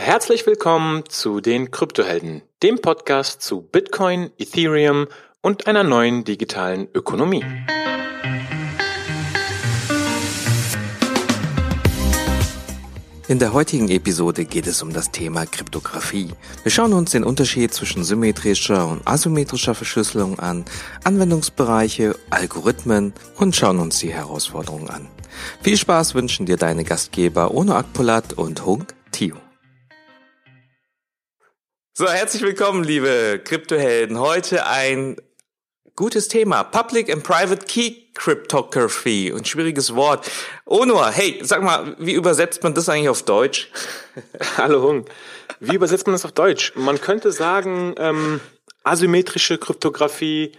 Herzlich willkommen zu den Kryptohelden, dem Podcast zu Bitcoin, Ethereum und einer neuen digitalen Ökonomie. In der heutigen Episode geht es um das Thema Kryptographie. Wir schauen uns den Unterschied zwischen symmetrischer und asymmetrischer Verschlüsselung an, Anwendungsbereiche, Algorithmen und schauen uns die Herausforderungen an. Viel Spaß wünschen dir deine Gastgeber Ono Akpolat und Hunk Tio. So, herzlich willkommen, liebe Kryptohelden. Heute ein gutes Thema. Public and Private Key Cryptography. Ein schwieriges Wort. Onur, hey, sag mal, wie übersetzt man das eigentlich auf Deutsch? Hallo Hung. Wie übersetzt man das auf Deutsch? Man könnte sagen, ähm, asymmetrische Kryptographie,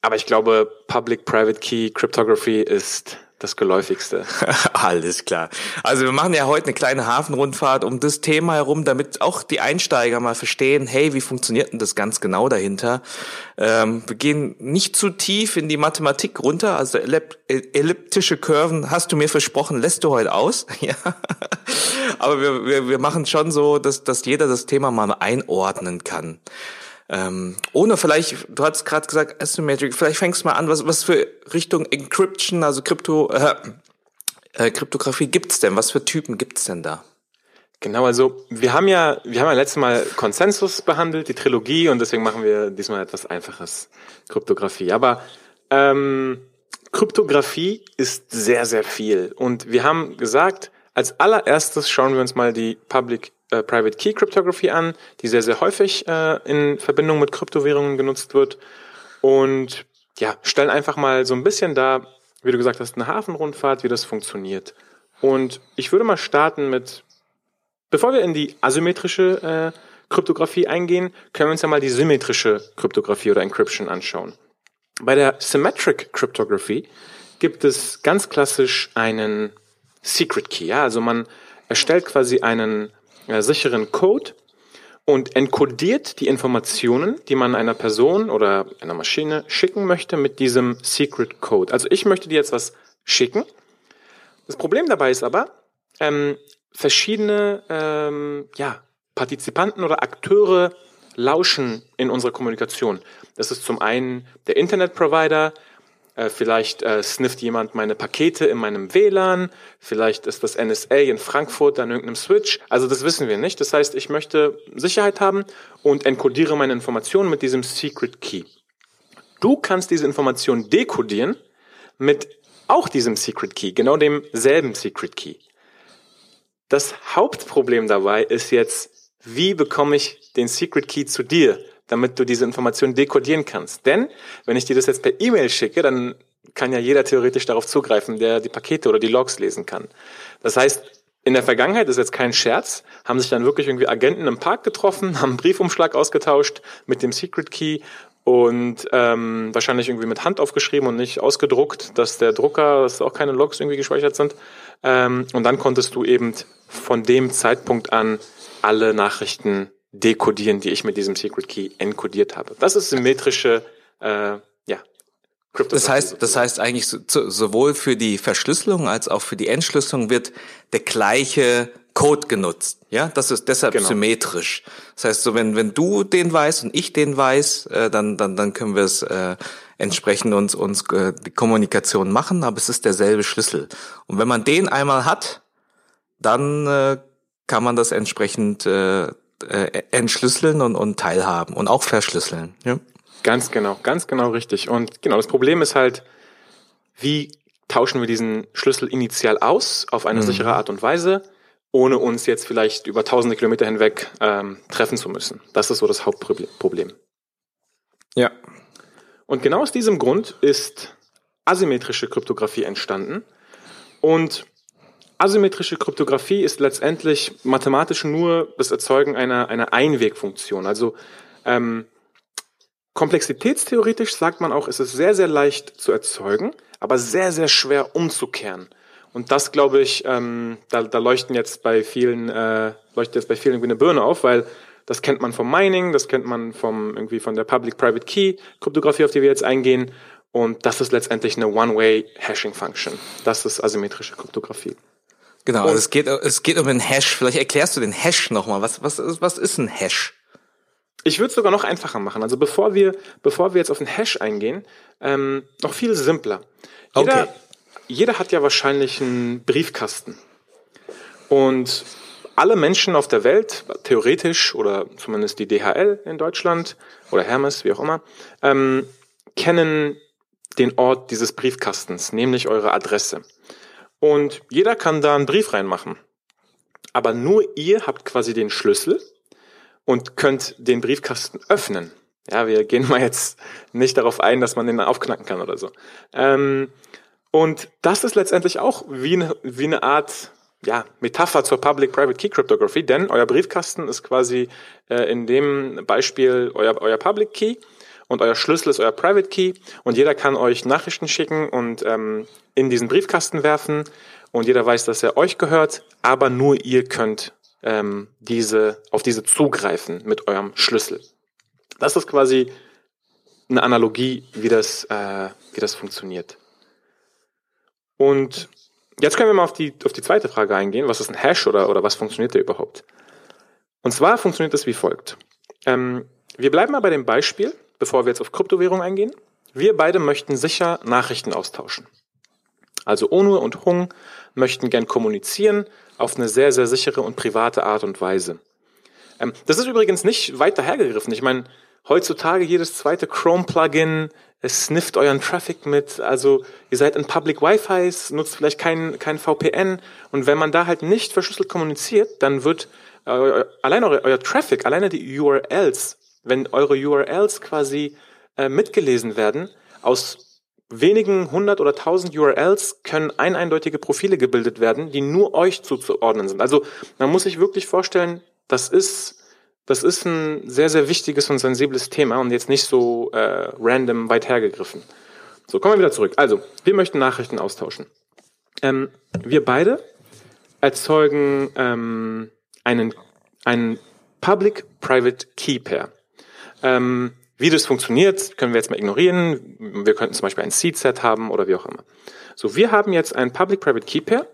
aber ich glaube, Public-Private Key Cryptography ist das geläufigste. Alles klar. Also wir machen ja heute eine kleine Hafenrundfahrt um das Thema herum, damit auch die Einsteiger mal verstehen, hey, wie funktioniert denn das ganz genau dahinter? Ähm, wir gehen nicht zu tief in die Mathematik runter, also elliptische Kurven, hast du mir versprochen, lässt du heute aus. Aber wir, wir, wir machen schon so, dass, dass jeder das Thema mal einordnen kann. Ähm, ohne vielleicht, du hast gerade gesagt Asymmetric, vielleicht fängst du mal an, was, was für Richtung Encryption, also Krypto, äh, äh, Kryptographie gibt's denn? Was für Typen gibt's denn da? Genau, also wir haben ja, wir haben ja letztes Mal Konsensus behandelt, die Trilogie, und deswegen machen wir diesmal etwas einfaches Kryptographie. Aber ähm, Kryptographie ist sehr, sehr viel. Und wir haben gesagt, als allererstes schauen wir uns mal die Public äh, Private Key Cryptography an, die sehr, sehr häufig äh, in Verbindung mit Kryptowährungen genutzt wird. Und ja, stellen einfach mal so ein bisschen da, wie du gesagt hast, eine Hafenrundfahrt, wie das funktioniert. Und ich würde mal starten mit, bevor wir in die asymmetrische äh, Kryptographie eingehen, können wir uns ja mal die symmetrische Kryptographie oder Encryption anschauen. Bei der Symmetric Cryptography gibt es ganz klassisch einen Secret Key. Ja? Also man erstellt quasi einen äh, sicheren Code und encodiert die Informationen, die man einer Person oder einer Maschine schicken möchte mit diesem Secret Code. Also ich möchte dir jetzt was schicken. Das Problem dabei ist aber, ähm, verschiedene ähm, ja, Partizipanten oder Akteure lauschen in unserer Kommunikation. Das ist zum einen der Internetprovider, äh, vielleicht äh, snifft jemand meine Pakete in meinem WLAN, vielleicht ist das NSA in Frankfurt an irgendeinem Switch. Also das wissen wir nicht. Das heißt, ich möchte Sicherheit haben und encodiere meine Informationen mit diesem Secret Key. Du kannst diese Information dekodieren mit auch diesem Secret Key, genau demselben Secret Key. Das Hauptproblem dabei ist jetzt, wie bekomme ich den Secret Key zu dir? Damit du diese Information dekodieren kannst. Denn wenn ich dir das jetzt per E-Mail schicke, dann kann ja jeder theoretisch darauf zugreifen, der die Pakete oder die Logs lesen kann. Das heißt, in der Vergangenheit, das ist jetzt kein Scherz, haben sich dann wirklich irgendwie Agenten im Park getroffen, haben einen Briefumschlag ausgetauscht mit dem Secret Key und ähm, wahrscheinlich irgendwie mit Hand aufgeschrieben und nicht ausgedruckt, dass der Drucker, dass auch keine Logs irgendwie gespeichert sind. Ähm, und dann konntest du eben von dem Zeitpunkt an alle Nachrichten dekodieren, die ich mit diesem Secret Key encodiert habe. Das ist symmetrische, äh, ja. Das heißt, das heißt eigentlich so, sowohl für die Verschlüsselung als auch für die Entschlüsselung wird der gleiche Code genutzt. Ja, das ist deshalb genau. symmetrisch. Das heißt, so wenn wenn du den weißt und ich den weiß, äh, dann dann dann können wir es äh, entsprechend uns uns äh, die Kommunikation machen, aber es ist derselbe Schlüssel. Und wenn man den einmal hat, dann äh, kann man das entsprechend äh, äh, entschlüsseln und, und teilhaben und auch verschlüsseln. Ja? Ganz genau, ganz genau richtig. Und genau, das Problem ist halt, wie tauschen wir diesen Schlüssel initial aus auf eine mhm. sichere Art und Weise, ohne uns jetzt vielleicht über tausende Kilometer hinweg ähm, treffen zu müssen. Das ist so das Hauptproblem. Ja. Und genau aus diesem Grund ist asymmetrische Kryptographie entstanden. Und Asymmetrische Kryptographie ist letztendlich mathematisch nur das Erzeugen einer, einer Einwegfunktion. Also ähm, komplexitätstheoretisch sagt man auch, es ist sehr, sehr leicht zu erzeugen, aber sehr, sehr schwer umzukehren. Und das, glaube ich, ähm, da, da leuchten jetzt bei vielen, äh, leuchtet jetzt bei vielen irgendwie eine Birne auf, weil das kennt man vom Mining, das kennt man vom irgendwie von der Public-Private Key Kryptographie, auf die wir jetzt eingehen. Und das ist letztendlich eine One-Way-Hashing-Function. Das ist asymmetrische Kryptographie. Genau, also es geht, es geht um den Hash. Vielleicht erklärst du den Hash nochmal. Was, was, ist, was ist ein Hash? Ich würde es sogar noch einfacher machen. Also bevor wir, bevor wir jetzt auf den Hash eingehen, ähm, noch viel simpler. Jeder, okay. jeder hat ja wahrscheinlich einen Briefkasten. Und alle Menschen auf der Welt, theoretisch, oder zumindest die DHL in Deutschland oder Hermes, wie auch immer, ähm, kennen den Ort dieses Briefkastens, nämlich eure Adresse. Und jeder kann da einen Brief reinmachen. Aber nur ihr habt quasi den Schlüssel und könnt den Briefkasten öffnen. Ja, wir gehen mal jetzt nicht darauf ein, dass man den aufknacken kann oder so. Ähm, und das ist letztendlich auch wie eine, wie eine Art ja, Metapher zur Public-Private Key Cryptography, denn euer Briefkasten ist quasi äh, in dem Beispiel euer, euer Public Key und euer Schlüssel ist euer Private Key und jeder kann euch Nachrichten schicken und ähm, in diesen Briefkasten werfen und jeder weiß, dass er euch gehört, aber nur ihr könnt ähm, diese, auf diese zugreifen mit eurem Schlüssel. Das ist quasi eine Analogie, wie das, äh, wie das funktioniert. Und jetzt können wir mal auf die, auf die zweite Frage eingehen. Was ist ein Hash oder, oder was funktioniert der überhaupt? Und zwar funktioniert das wie folgt. Ähm, wir bleiben mal bei dem Beispiel, bevor wir jetzt auf Kryptowährung eingehen. Wir beide möchten sicher Nachrichten austauschen. Also Onur und Hung möchten gern kommunizieren auf eine sehr, sehr sichere und private Art und Weise. Ähm, das ist übrigens nicht weit dahergegriffen. Ich meine, heutzutage jedes zweite Chrome-Plugin, es snifft euren Traffic mit. Also ihr seid in Public Wi-Fis, nutzt vielleicht kein, kein VPN. Und wenn man da halt nicht verschlüsselt kommuniziert, dann wird äh, allein euer, euer Traffic, alleine die URLs, wenn eure URLs quasi äh, mitgelesen werden, aus wenigen hundert oder tausend URLs können eineindeutige Profile gebildet werden, die nur euch zuzuordnen sind. Also man muss sich wirklich vorstellen, das ist das ist ein sehr sehr wichtiges und sensibles Thema und jetzt nicht so äh, random weit hergegriffen. So kommen wir wieder zurück. Also wir möchten Nachrichten austauschen. Ähm, wir beide erzeugen ähm, einen einen Public-Private Key Pair. Ähm, wie das funktioniert, können wir jetzt mal ignorieren. Wir könnten zum Beispiel ein Seed-Set haben oder wie auch immer. So, wir haben jetzt ein Public-Private Key Pair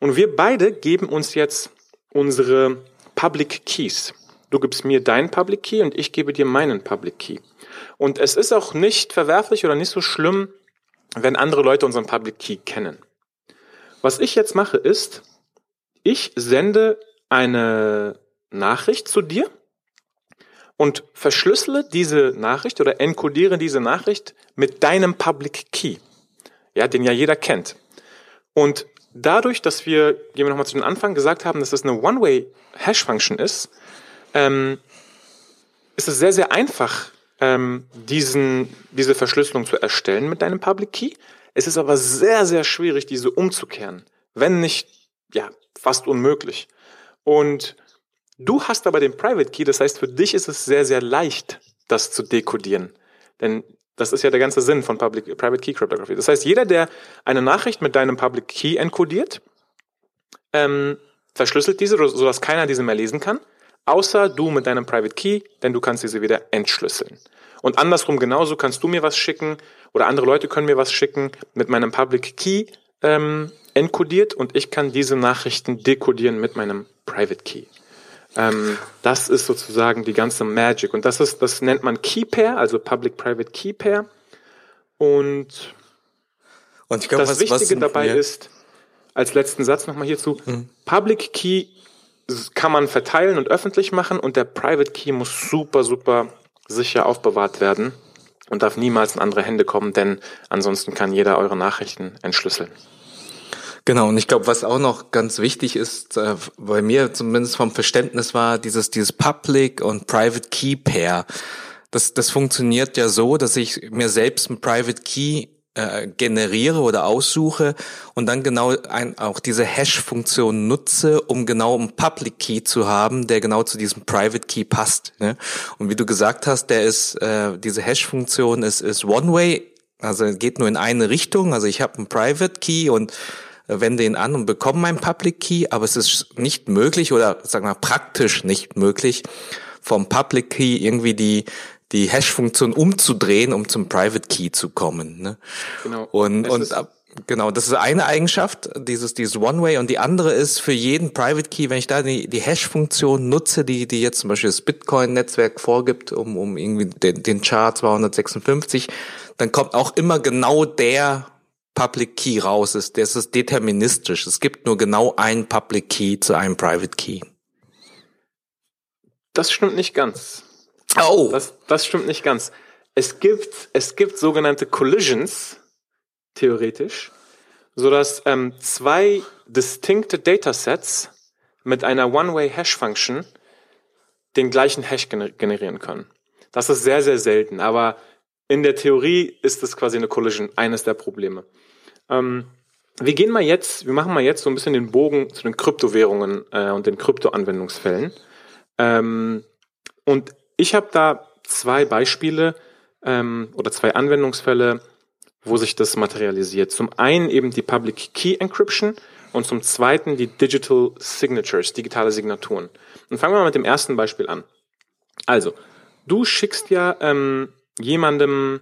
und wir beide geben uns jetzt unsere Public Keys. Du gibst mir deinen Public Key und ich gebe dir meinen Public Key. Und es ist auch nicht verwerflich oder nicht so schlimm, wenn andere Leute unseren Public Key kennen. Was ich jetzt mache ist, ich sende eine Nachricht zu dir und verschlüssele diese Nachricht oder encodiere diese Nachricht mit deinem Public Key, ja, den ja jeder kennt. Und dadurch, dass wir, gehen wir nochmal zu den Anfang, gesagt haben, dass das eine One-Way-Hash-Function ist, ähm, ist es sehr, sehr einfach, ähm, diesen, diese Verschlüsselung zu erstellen mit deinem Public Key. Es ist aber sehr, sehr schwierig, diese umzukehren. Wenn nicht, ja, fast unmöglich. Und Du hast aber den Private Key, das heißt, für dich ist es sehr, sehr leicht, das zu dekodieren. Denn das ist ja der ganze Sinn von Public, Private Key Cryptography. Das heißt, jeder, der eine Nachricht mit deinem Public Key encodiert, ähm, verschlüsselt diese, sodass keiner diese mehr lesen kann, außer du mit deinem Private Key, denn du kannst diese wieder entschlüsseln. Und andersrum genauso kannst du mir was schicken oder andere Leute können mir was schicken mit meinem Public Key ähm, encodiert und ich kann diese Nachrichten dekodieren mit meinem Private Key. Ähm, das ist sozusagen die ganze Magic. Und das ist, das nennt man Key Pair, also Public-Private Key Pair. Und, und glaub, das was, Wichtige was dabei ist, als letzten Satz nochmal hierzu, mhm. Public Key kann man verteilen und öffentlich machen und der Private Key muss super, super sicher aufbewahrt werden und darf niemals in andere Hände kommen, denn ansonsten kann jeder eure Nachrichten entschlüsseln. Genau, und ich glaube, was auch noch ganz wichtig ist, äh, bei mir zumindest vom Verständnis war, dieses, dieses Public und Private Key Pair. Das, das funktioniert ja so, dass ich mir selbst ein Private Key äh, generiere oder aussuche und dann genau ein, auch diese Hash-Funktion nutze, um genau einen Public Key zu haben, der genau zu diesem Private Key passt. Ne? Und wie du gesagt hast, der ist äh, diese Hash-Funktion ist, ist One-Way, also geht nur in eine Richtung. Also ich habe einen Private Key und wende ihn an und bekomme meinen Public Key, aber es ist nicht möglich oder sagen wir praktisch nicht möglich, vom Public Key irgendwie die die Hash-Funktion umzudrehen, um zum Private Key zu kommen. Ne? Genau. Und, und Genau, das ist eine Eigenschaft, dieses, dieses One-Way und die andere ist für jeden Private Key, wenn ich da die, die Hash-Funktion nutze, die, die jetzt zum Beispiel das Bitcoin-Netzwerk vorgibt, um, um irgendwie den, den Char 256, dann kommt auch immer genau der Public Key raus. Das ist deterministisch. Es gibt nur genau einen Public Key zu einem Private Key. Das stimmt nicht ganz. Oh. Das, das stimmt nicht ganz. Es gibt, es gibt sogenannte Collisions, theoretisch, sodass ähm, zwei distinkte Datasets mit einer One-Way-Hash-Function den gleichen Hash generieren können. Das ist sehr, sehr selten, aber in der Theorie ist es quasi eine Collision, eines der Probleme. Ähm, wir gehen mal jetzt, wir machen mal jetzt so ein bisschen den Bogen zu den Kryptowährungen äh, und den Krypto-Anwendungsfällen. Ähm, und ich habe da zwei Beispiele ähm, oder zwei Anwendungsfälle, wo sich das materialisiert. Zum einen eben die Public Key Encryption und zum zweiten die Digital Signatures, digitale Signaturen. Und fangen wir mal mit dem ersten Beispiel an. Also, du schickst ja ähm, jemandem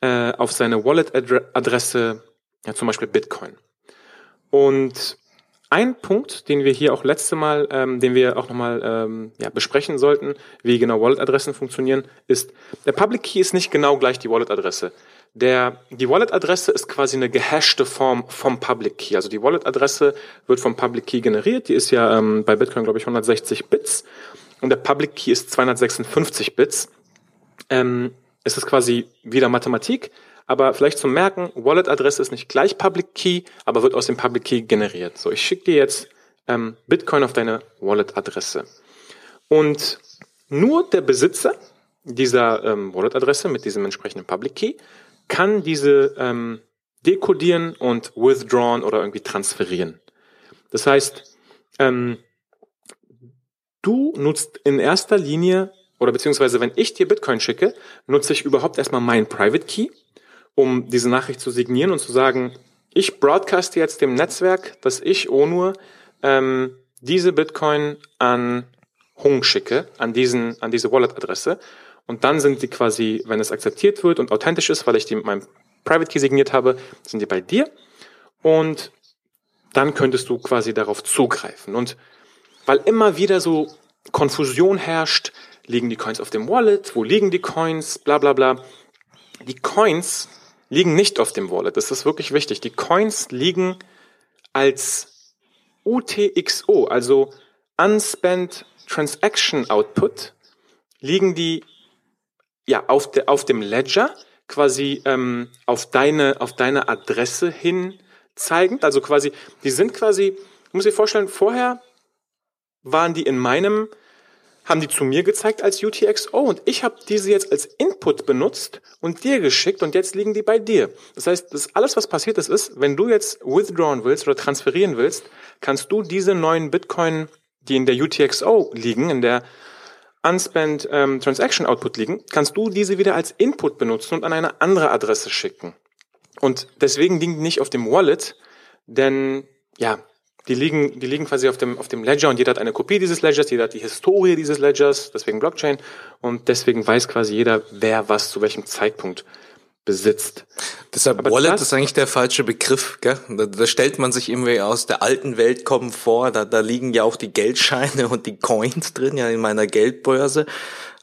äh, auf seine Wallet-Adresse ja, zum Beispiel Bitcoin. Und ein Punkt, den wir hier auch letzte Mal, ähm, den wir auch nochmal ähm, ja, besprechen sollten, wie genau Wallet-Adressen funktionieren, ist, der Public Key ist nicht genau gleich die Wallet-Adresse. Der, die Wallet-Adresse ist quasi eine gehashte Form vom Public Key. Also die Wallet-Adresse wird vom Public Key generiert. Die ist ja ähm, bei Bitcoin, glaube ich, 160 Bits. Und der Public Key ist 256 Bits. Ähm, es ist quasi wieder Mathematik, aber vielleicht zum Merken, Wallet-Adresse ist nicht gleich Public Key, aber wird aus dem Public Key generiert. So, ich schicke dir jetzt ähm, Bitcoin auf deine Wallet-Adresse. Und nur der Besitzer dieser ähm, Wallet-Adresse mit diesem entsprechenden Public Key kann diese ähm, dekodieren und withdrawn oder irgendwie transferieren. Das heißt, ähm, du nutzt in erster Linie oder beziehungsweise wenn ich dir Bitcoin schicke, nutze ich überhaupt erstmal meinen Private Key, um diese Nachricht zu signieren und zu sagen, ich broadcaste jetzt dem Netzwerk, dass ich Onur ähm, diese Bitcoin an Hung schicke, an diesen, an diese Wallet-Adresse. Und dann sind die quasi, wenn es akzeptiert wird und authentisch ist, weil ich die mit meinem Private Key signiert habe, sind die bei dir. Und dann könntest du quasi darauf zugreifen. Und weil immer wieder so Konfusion herrscht, liegen die Coins auf dem Wallet, wo liegen die Coins, bla bla bla. Die Coins liegen nicht auf dem Wallet, das ist wirklich wichtig. Die Coins liegen als UTXO, also Unspent Transaction Output, liegen die ja auf, de, auf dem Ledger quasi ähm, auf deine auf deine Adresse hin zeigend. Also quasi, die sind quasi, muss ich vorstellen, vorher waren die in meinem haben die zu mir gezeigt als UTXO und ich habe diese jetzt als Input benutzt und dir geschickt und jetzt liegen die bei dir. Das heißt, das alles, was passiert ist, ist, wenn du jetzt withdrawn willst oder transferieren willst, kannst du diese neuen Bitcoin, die in der UTXO liegen, in der Unspent ähm, Transaction Output liegen, kannst du diese wieder als Input benutzen und an eine andere Adresse schicken. Und deswegen liegen die nicht auf dem Wallet, denn ja, die liegen, die liegen quasi auf dem, auf dem Ledger und jeder hat eine Kopie dieses Ledgers, jeder hat die Historie dieses Ledgers, deswegen Blockchain und deswegen weiß quasi jeder, wer was zu welchem Zeitpunkt besitzt. Deshalb Aber Wallet ist eigentlich der falsche Begriff, gell? Da, da stellt man sich irgendwie aus der alten Welt kommen vor, da, da liegen ja auch die Geldscheine und die Coins drin, ja in meiner Geldbörse.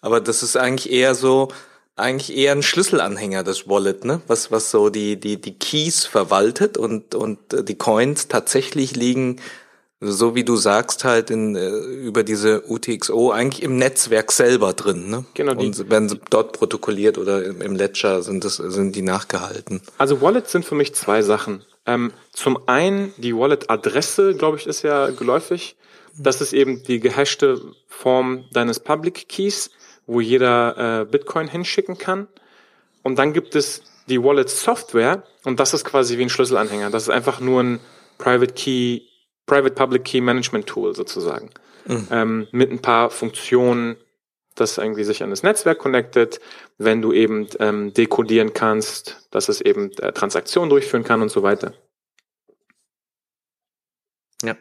Aber das ist eigentlich eher so, eigentlich eher ein Schlüsselanhänger, das Wallet, ne? Was, was so die, die, die Keys verwaltet und, und äh, die Coins tatsächlich liegen, so wie du sagst, halt in, äh, über diese UTXO eigentlich im Netzwerk selber drin, ne? Genau. Die, und werden dort protokolliert oder im, im Ledger sind das, sind die nachgehalten. Also Wallets sind für mich zwei Sachen. Ähm, zum einen die Wallet-Adresse, glaube ich, ist ja geläufig. Das ist eben die gehashte Form deines Public Keys wo jeder äh, Bitcoin hinschicken kann. Und dann gibt es die Wallet Software und das ist quasi wie ein Schlüsselanhänger. Das ist einfach nur ein Private Key, Private Public Key Management Tool sozusagen. Mhm. Ähm, mit ein paar Funktionen, das irgendwie sich an das Netzwerk connected, wenn du eben ähm, dekodieren kannst, dass es eben äh, Transaktionen durchführen kann und so weiter. Ja.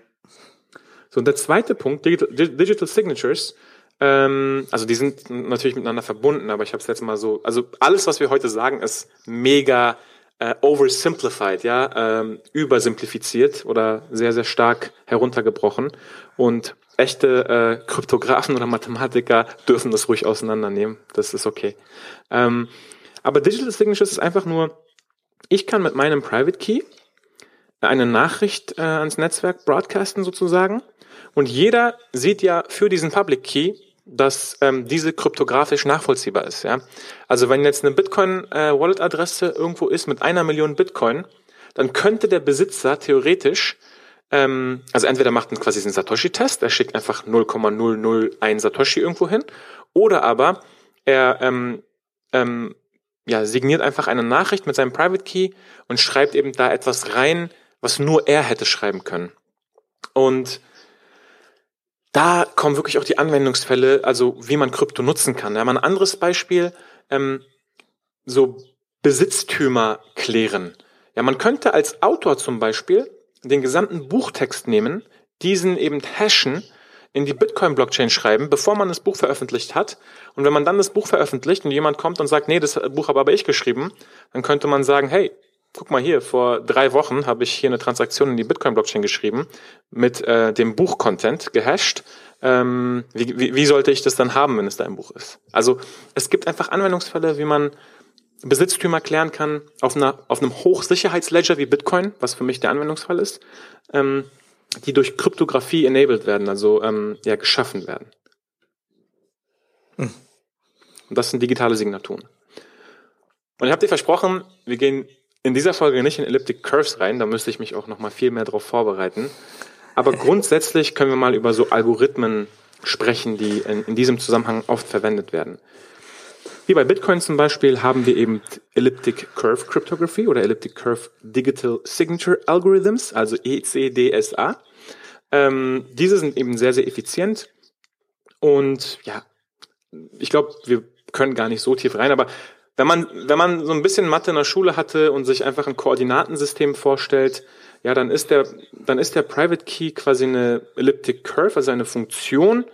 So, und der zweite Punkt, Digital, Digital Signatures, ähm, also die sind natürlich miteinander verbunden, aber ich habe es jetzt mal so, also alles, was wir heute sagen, ist mega äh, oversimplified, ja, ähm, übersimplifiziert oder sehr, sehr stark heruntergebrochen. Und echte äh, Kryptografen oder Mathematiker dürfen das ruhig auseinandernehmen. Das ist okay. Ähm, aber Digital Signatures ist einfach nur, ich kann mit meinem Private Key eine Nachricht äh, ans Netzwerk broadcasten sozusagen. Und jeder sieht ja für diesen Public Key dass ähm, diese kryptografisch nachvollziehbar ist. Ja? Also wenn jetzt eine Bitcoin-Wallet-Adresse äh, irgendwo ist mit einer Million Bitcoin, dann könnte der Besitzer theoretisch, ähm, also entweder macht man quasi einen Satoshi-Test, er schickt einfach 0,001 Satoshi irgendwo hin, oder aber er ähm, ähm, ja, signiert einfach eine Nachricht mit seinem Private Key und schreibt eben da etwas rein, was nur er hätte schreiben können. Und da kommen wirklich auch die Anwendungsfälle, also wie man Krypto nutzen kann. Ja, mal ein anderes Beispiel, ähm, so Besitztümer klären. Ja, man könnte als Autor zum Beispiel den gesamten Buchtext nehmen, diesen eben hashen, in die Bitcoin-Blockchain schreiben, bevor man das Buch veröffentlicht hat. Und wenn man dann das Buch veröffentlicht und jemand kommt und sagt, nee, das Buch habe aber ich geschrieben, dann könnte man sagen, hey, guck mal hier, vor drei Wochen habe ich hier eine Transaktion in die Bitcoin-Blockchain geschrieben mit äh, dem Buch-Content gehasht. Ähm, wie, wie, wie sollte ich das dann haben, wenn es da im Buch ist? Also es gibt einfach Anwendungsfälle, wie man Besitztümer klären kann auf, einer, auf einem Hochsicherheitsledger wie Bitcoin, was für mich der Anwendungsfall ist, ähm, die durch Kryptographie enabled werden, also ähm, ja geschaffen werden. Hm. Und das sind digitale Signaturen. Und ich habe dir versprochen, wir gehen in dieser Folge nicht in Elliptic Curves rein, da müsste ich mich auch noch mal viel mehr darauf vorbereiten. Aber grundsätzlich können wir mal über so Algorithmen sprechen, die in, in diesem Zusammenhang oft verwendet werden. Wie bei Bitcoin zum Beispiel haben wir eben Elliptic Curve Cryptography oder Elliptic Curve Digital Signature Algorithms, also ECDSA. Ähm, diese sind eben sehr, sehr effizient und ja, ich glaube, wir können gar nicht so tief rein, aber wenn man, wenn man so ein bisschen Mathe in der Schule hatte und sich einfach ein Koordinatensystem vorstellt, ja, dann ist der, dann ist der Private Key quasi eine Elliptic Curve, also eine Funktion.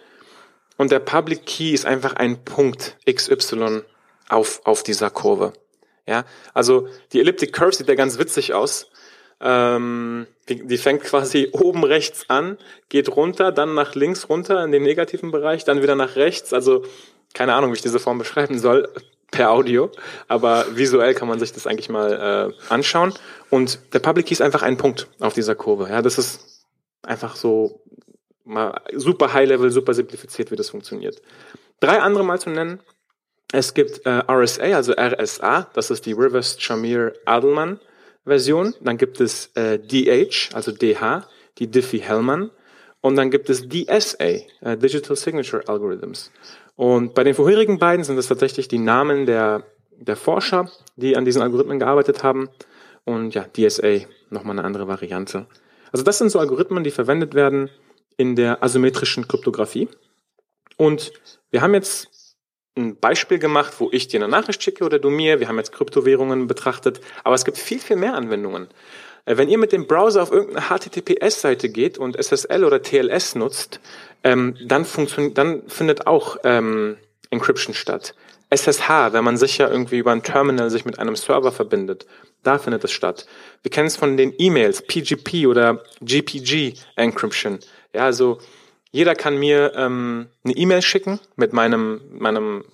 Und der Public Key ist einfach ein Punkt XY auf, auf dieser Kurve. Ja, also die Elliptic Curve sieht ja ganz witzig aus. Ähm, die, die fängt quasi oben rechts an, geht runter, dann nach links runter in den negativen Bereich, dann wieder nach rechts. Also keine Ahnung, wie ich diese Form beschreiben soll per Audio, aber visuell kann man sich das eigentlich mal äh, anschauen. Und der Public Key ist einfach ein Punkt auf dieser Kurve. Ja, das ist einfach so mal super High Level, super simplifiziert, wie das funktioniert. Drei andere mal zu nennen. Es gibt äh, RSA, also RSA, das ist die Rivers Shamir Adelman Version. Dann gibt es äh, DH, also DH, die Diffie-Hellman. Und dann gibt es DSA, äh, Digital Signature Algorithms. Und bei den vorherigen beiden sind es tatsächlich die Namen der, der Forscher, die an diesen Algorithmen gearbeitet haben. Und ja, DSA, nochmal eine andere Variante. Also das sind so Algorithmen, die verwendet werden in der asymmetrischen Kryptographie. Und wir haben jetzt ein Beispiel gemacht, wo ich dir eine Nachricht schicke oder du mir. Wir haben jetzt Kryptowährungen betrachtet, aber es gibt viel, viel mehr Anwendungen. Äh, wenn ihr mit dem Browser auf irgendeine HTTPS-Seite geht und SSL oder TLS nutzt, ähm, dann, dann findet auch ähm, Encryption statt. SSH, wenn man sich ja irgendwie über ein Terminal sich mit einem Server verbindet, da findet es statt. Wir kennen es von den E-Mails, PGP oder GPG Encryption. Ja, also jeder kann mir ähm, eine E-Mail schicken mit meinem, meinem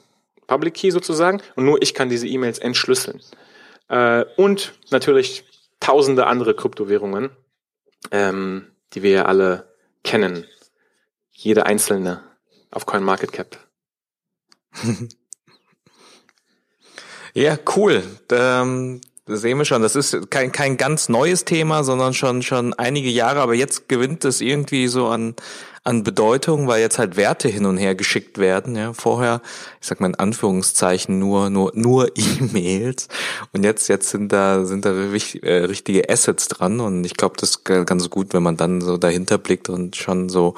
Public Key sozusagen und nur ich kann diese E-Mails entschlüsseln. Äh, und natürlich tausende andere Kryptowährungen, ähm, die wir ja alle kennen. Jede einzelne auf CoinMarketCap. ja, cool. Ähm, das sehen wir schon. Das ist kein, kein ganz neues Thema, sondern schon, schon einige Jahre. Aber jetzt gewinnt es irgendwie so an, an Bedeutung, weil jetzt halt Werte hin und her geschickt werden. Ja, vorher, ich sag mal in Anführungszeichen nur nur nur E-Mails und jetzt jetzt sind da sind da äh, richtige Assets dran und ich glaube, das ist ganz gut, wenn man dann so dahinter blickt und schon so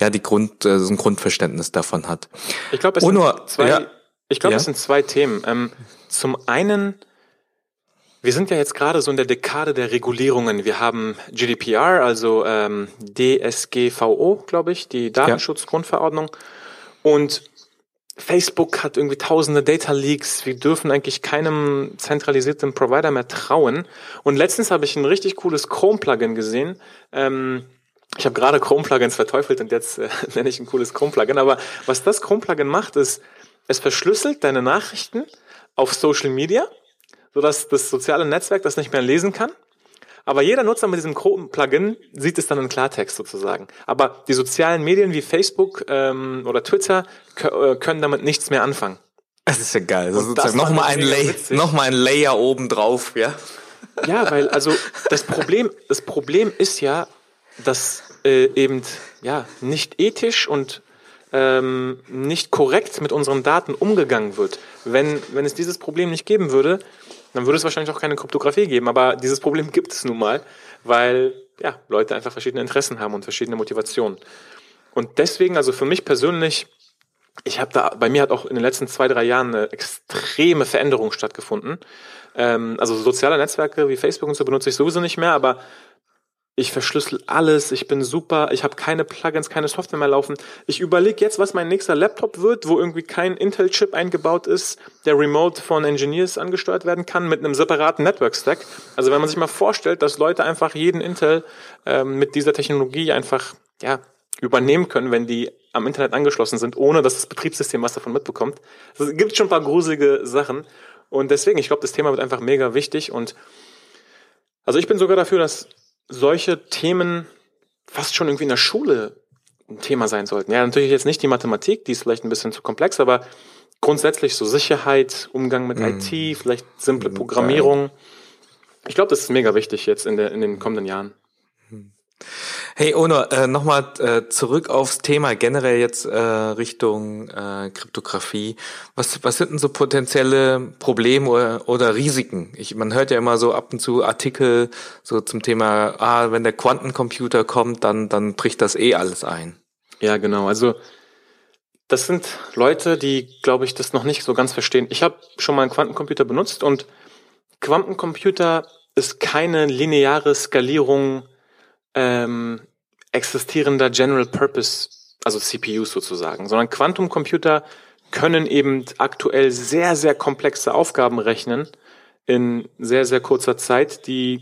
ja die Grund äh, so ein Grundverständnis davon hat. Ich glaube, es, sind zwei, ja, ich glaube, ja. es sind zwei Themen. Ähm, zum einen wir sind ja jetzt gerade so in der Dekade der Regulierungen. Wir haben GDPR, also ähm, DSGVO, glaube ich, die Datenschutzgrundverordnung. Und Facebook hat irgendwie tausende Data Leaks. Wir dürfen eigentlich keinem zentralisierten Provider mehr trauen. Und letztens habe ich ein richtig cooles Chrome-Plugin gesehen. Ähm, ich habe gerade Chrome-Plugins verteufelt und jetzt äh, nenne ich ein cooles Chrome-Plugin. Aber was das Chrome-Plugin macht, ist, es verschlüsselt deine Nachrichten auf Social Media, sodass das soziale Netzwerk das nicht mehr lesen kann. Aber jeder Nutzer mit diesem Chrome-Plugin sieht es dann in Klartext sozusagen. Aber die sozialen Medien wie Facebook ähm, oder Twitter äh, können damit nichts mehr anfangen. Das ist ja geil. Das ist sozusagen nochmal ein, Lay noch mal ein Layer oben drauf, ja? Ja, weil also das Problem, das Problem ist ja, dass äh, eben ja nicht ethisch und ähm, nicht korrekt mit unseren Daten umgegangen wird. Wenn, wenn es dieses Problem nicht geben würde, dann würde es wahrscheinlich auch keine Kryptographie geben. Aber dieses Problem gibt es nun mal, weil ja, Leute einfach verschiedene Interessen haben und verschiedene Motivationen. Und deswegen, also für mich persönlich, ich habe da, bei mir hat auch in den letzten zwei, drei Jahren eine extreme Veränderung stattgefunden. Ähm, also soziale Netzwerke wie Facebook und so benutze ich sowieso nicht mehr, aber ich verschlüssel alles, ich bin super, ich habe keine Plugins, keine Software mehr laufen. Ich überlege jetzt, was mein nächster Laptop wird, wo irgendwie kein Intel-Chip eingebaut ist, der remote von Engineers angesteuert werden kann mit einem separaten Network-Stack. Also wenn man sich mal vorstellt, dass Leute einfach jeden Intel ähm, mit dieser Technologie einfach ja, übernehmen können, wenn die am Internet angeschlossen sind, ohne dass das Betriebssystem was davon mitbekommt. Es gibt schon ein paar gruselige Sachen. Und deswegen, ich glaube, das Thema wird einfach mega wichtig. Und also ich bin sogar dafür, dass solche Themen fast schon irgendwie in der Schule ein Thema sein sollten. Ja, natürlich jetzt nicht die Mathematik, die ist vielleicht ein bisschen zu komplex, aber grundsätzlich so Sicherheit, Umgang mit mhm. IT, vielleicht simple mhm, Programmierung. Ich glaube, das ist mega wichtig jetzt in, der, in den kommenden Jahren. Hey Ono, äh, nochmal äh, zurück aufs Thema generell jetzt äh, Richtung äh, Kryptographie. Was, was sind denn so potenzielle Probleme oder, oder Risiken? Ich, man hört ja immer so ab und zu Artikel so zum Thema, ah, wenn der Quantencomputer kommt, dann, dann bricht das eh alles ein. Ja, genau. Also das sind Leute, die, glaube ich, das noch nicht so ganz verstehen. Ich habe schon mal einen Quantencomputer benutzt und Quantencomputer ist keine lineare Skalierung ähm, existierender General Purpose, also CPUs sozusagen, sondern Quantumcomputer können eben aktuell sehr, sehr komplexe Aufgaben rechnen in sehr, sehr kurzer Zeit, die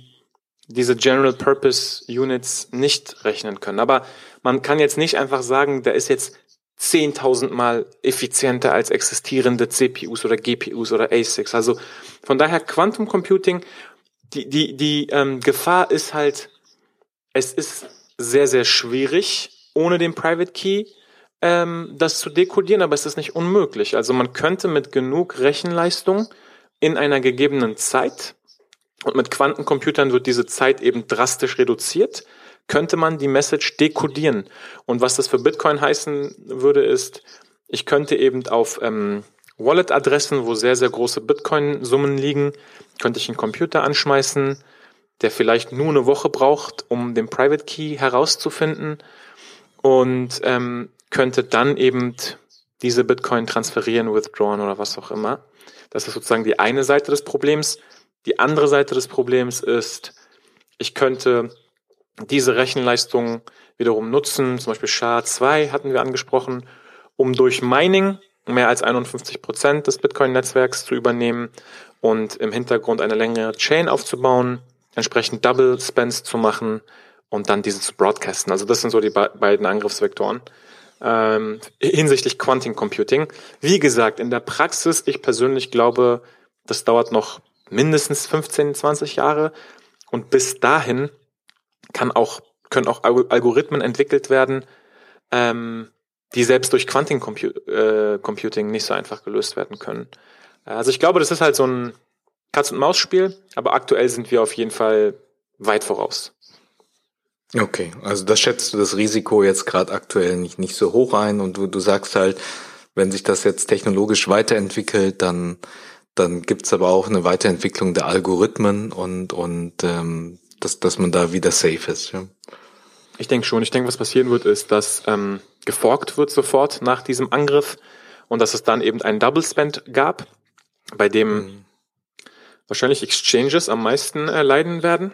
diese General Purpose Units nicht rechnen können. Aber man kann jetzt nicht einfach sagen, der ist jetzt 10.000 Mal effizienter als existierende CPUs oder GPUs oder ASICs. Also von daher Quantum Computing, die, die, die ähm, Gefahr ist halt, es ist sehr, sehr schwierig, ohne den Private Key ähm, das zu dekodieren, aber es ist nicht unmöglich. Also man könnte mit genug Rechenleistung in einer gegebenen Zeit, und mit Quantencomputern wird diese Zeit eben drastisch reduziert, könnte man die Message dekodieren. Und was das für Bitcoin heißen würde, ist, ich könnte eben auf ähm, Wallet-Adressen, wo sehr, sehr große Bitcoin-Summen liegen, könnte ich einen Computer anschmeißen, der vielleicht nur eine Woche braucht, um den Private Key herauszufinden und ähm, könnte dann eben diese Bitcoin transferieren, withdrawn oder was auch immer. Das ist sozusagen die eine Seite des Problems. Die andere Seite des Problems ist, ich könnte diese Rechenleistung wiederum nutzen, zum Beispiel SHA-2 hatten wir angesprochen, um durch Mining mehr als 51 Prozent des Bitcoin-Netzwerks zu übernehmen und im Hintergrund eine längere Chain aufzubauen entsprechend Double Spends zu machen und dann diese zu broadcasten. Also das sind so die be beiden Angriffsvektoren. Ähm, hinsichtlich Quantum Computing. Wie gesagt, in der Praxis, ich persönlich glaube, das dauert noch mindestens 15, 20 Jahre. Und bis dahin kann auch, können auch Algorithmen entwickelt werden, ähm, die selbst durch Quantum Compu äh, Computing nicht so einfach gelöst werden können. Also ich glaube, das ist halt so ein Katz-und-Maus-Spiel, aber aktuell sind wir auf jeden Fall weit voraus. Okay, also da schätzt du das Risiko jetzt gerade aktuell nicht, nicht so hoch ein und du, du sagst halt, wenn sich das jetzt technologisch weiterentwickelt, dann, dann gibt's aber auch eine Weiterentwicklung der Algorithmen und, und ähm, dass, dass man da wieder safe ist. Ja. Ich denke schon. Ich denke, was passieren wird, ist, dass ähm, geforkt wird sofort nach diesem Angriff und dass es dann eben einen Double Spend gab, bei dem mhm wahrscheinlich Exchanges am meisten äh, leiden werden.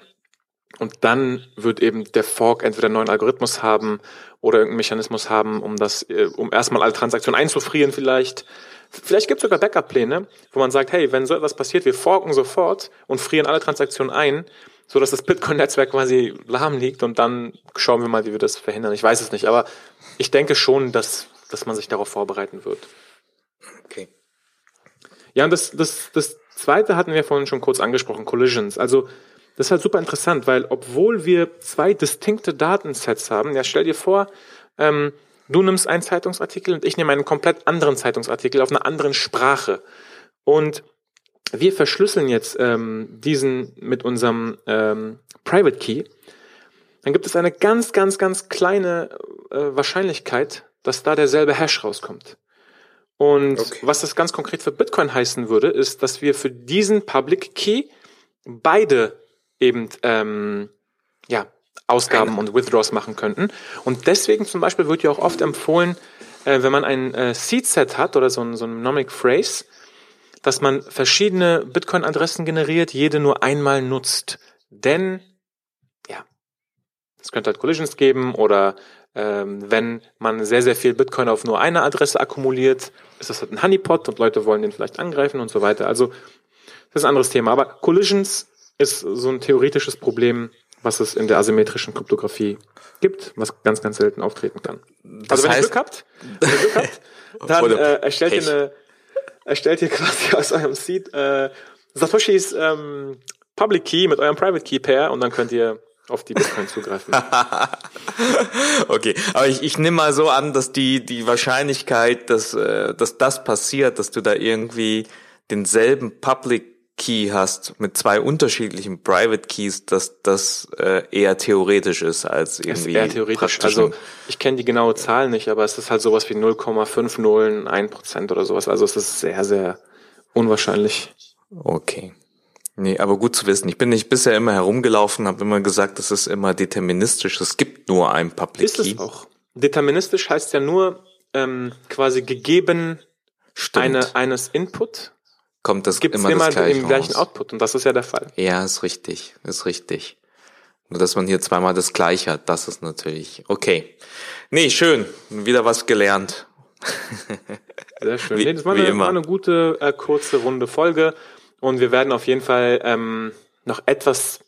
Und dann wird eben der Fork entweder einen neuen Algorithmus haben oder irgendeinen Mechanismus haben, um das, äh, um erstmal alle Transaktionen einzufrieren vielleicht. Vielleicht gibt es sogar Backup-Pläne, wo man sagt, hey, wenn so etwas passiert, wir forken sofort und frieren alle Transaktionen ein, so dass das Bitcoin-Netzwerk quasi lahm liegt und dann schauen wir mal, wie wir das verhindern. Ich weiß es nicht, aber ich denke schon, dass, dass man sich darauf vorbereiten wird. Okay. Ja, und das, das, das zweite hatten wir vorhin schon kurz angesprochen, Collisions. Also das ist halt super interessant, weil obwohl wir zwei distinkte Datensets haben, ja, stell dir vor, ähm, du nimmst einen Zeitungsartikel und ich nehme einen komplett anderen Zeitungsartikel auf einer anderen Sprache. Und wir verschlüsseln jetzt ähm, diesen mit unserem ähm, Private Key. Dann gibt es eine ganz, ganz, ganz kleine äh, Wahrscheinlichkeit, dass da derselbe Hash rauskommt. Und okay. was das ganz konkret für Bitcoin heißen würde, ist, dass wir für diesen Public Key beide eben ähm, ja, Ausgaben und Withdraws machen könnten. Und deswegen zum Beispiel wird ja auch oft empfohlen, äh, wenn man ein äh, Seed-Set hat oder so ein, so ein Nomic Phrase, dass man verschiedene Bitcoin-Adressen generiert, jede nur einmal nutzt. Denn, ja, es könnte halt Collisions geben oder ähm, wenn man sehr, sehr viel Bitcoin auf nur eine Adresse akkumuliert, ist das halt ein Honeypot und Leute wollen den vielleicht angreifen und so weiter. Also, das ist ein anderes Thema. Aber Collisions ist so ein theoretisches Problem, was es in der asymmetrischen Kryptographie gibt, was ganz, ganz selten auftreten kann. Das also wenn ihr Glück habt, wenn ihr Glück habt dann äh, erstellt ihr eine, erstellt ihr quasi aus eurem Seed äh, Satoshis ähm, Public Key mit eurem Private Key Pair und dann könnt ihr auf die Bitcoin zugreifen. okay, aber ich, ich nehme mal so an, dass die die Wahrscheinlichkeit, dass äh, dass das passiert, dass du da irgendwie denselben Public Key hast mit zwei unterschiedlichen Private Keys, dass das äh, eher theoretisch ist als irgendwie. Ist eher theoretisch. Also ich kenne die genaue Zahl nicht, aber es ist halt sowas wie 0,501 Prozent oder sowas. Also es ist sehr, sehr unwahrscheinlich. Okay. Nee, aber gut zu wissen. Ich bin nicht bisher immer herumgelaufen, habe immer gesagt, das ist immer deterministisch. Es gibt nur ein Public ist Key. Ist es auch. Deterministisch heißt ja nur ähm, quasi gegeben eine, eines Input kommt das Gibt's immer, immer das gleiche im gleichen Output und das ist ja der Fall. Ja, ist richtig, ist richtig. Nur dass man hier zweimal das gleiche hat, das ist natürlich okay. Nee, schön, wieder was gelernt. Sehr schön. Wie, nee, das war eine, war eine, gute äh, kurze runde Folge und wir werden auf jeden Fall ähm, noch etwas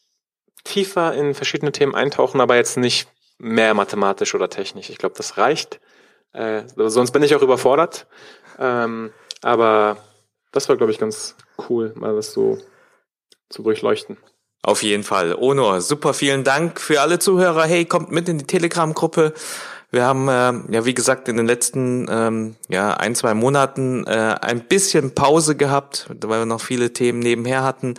tiefer in verschiedene Themen eintauchen, aber jetzt nicht mehr mathematisch oder technisch. Ich glaube, das reicht. Äh, sonst bin ich auch überfordert. Ähm, aber das war, glaube ich, ganz cool, mal das so zu durchleuchten. Auf jeden Fall. Onur, super vielen Dank für alle Zuhörer. Hey, kommt mit in die Telegram-Gruppe. Wir haben äh, ja wie gesagt in den letzten ähm, ja ein zwei Monaten äh, ein bisschen Pause gehabt, weil wir noch viele Themen nebenher hatten.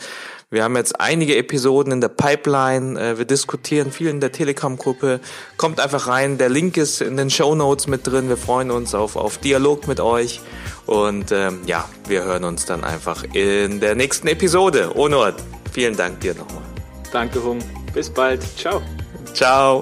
Wir haben jetzt einige Episoden in der Pipeline. Äh, wir diskutieren viel in der Telegram-Gruppe. Kommt einfach rein. Der Link ist in den Show Notes mit drin. Wir freuen uns auf, auf Dialog mit euch. Und ähm, ja, wir hören uns dann einfach in der nächsten Episode. Onur, vielen Dank dir nochmal. Danke, Hung. Bis bald. Ciao. Ciao.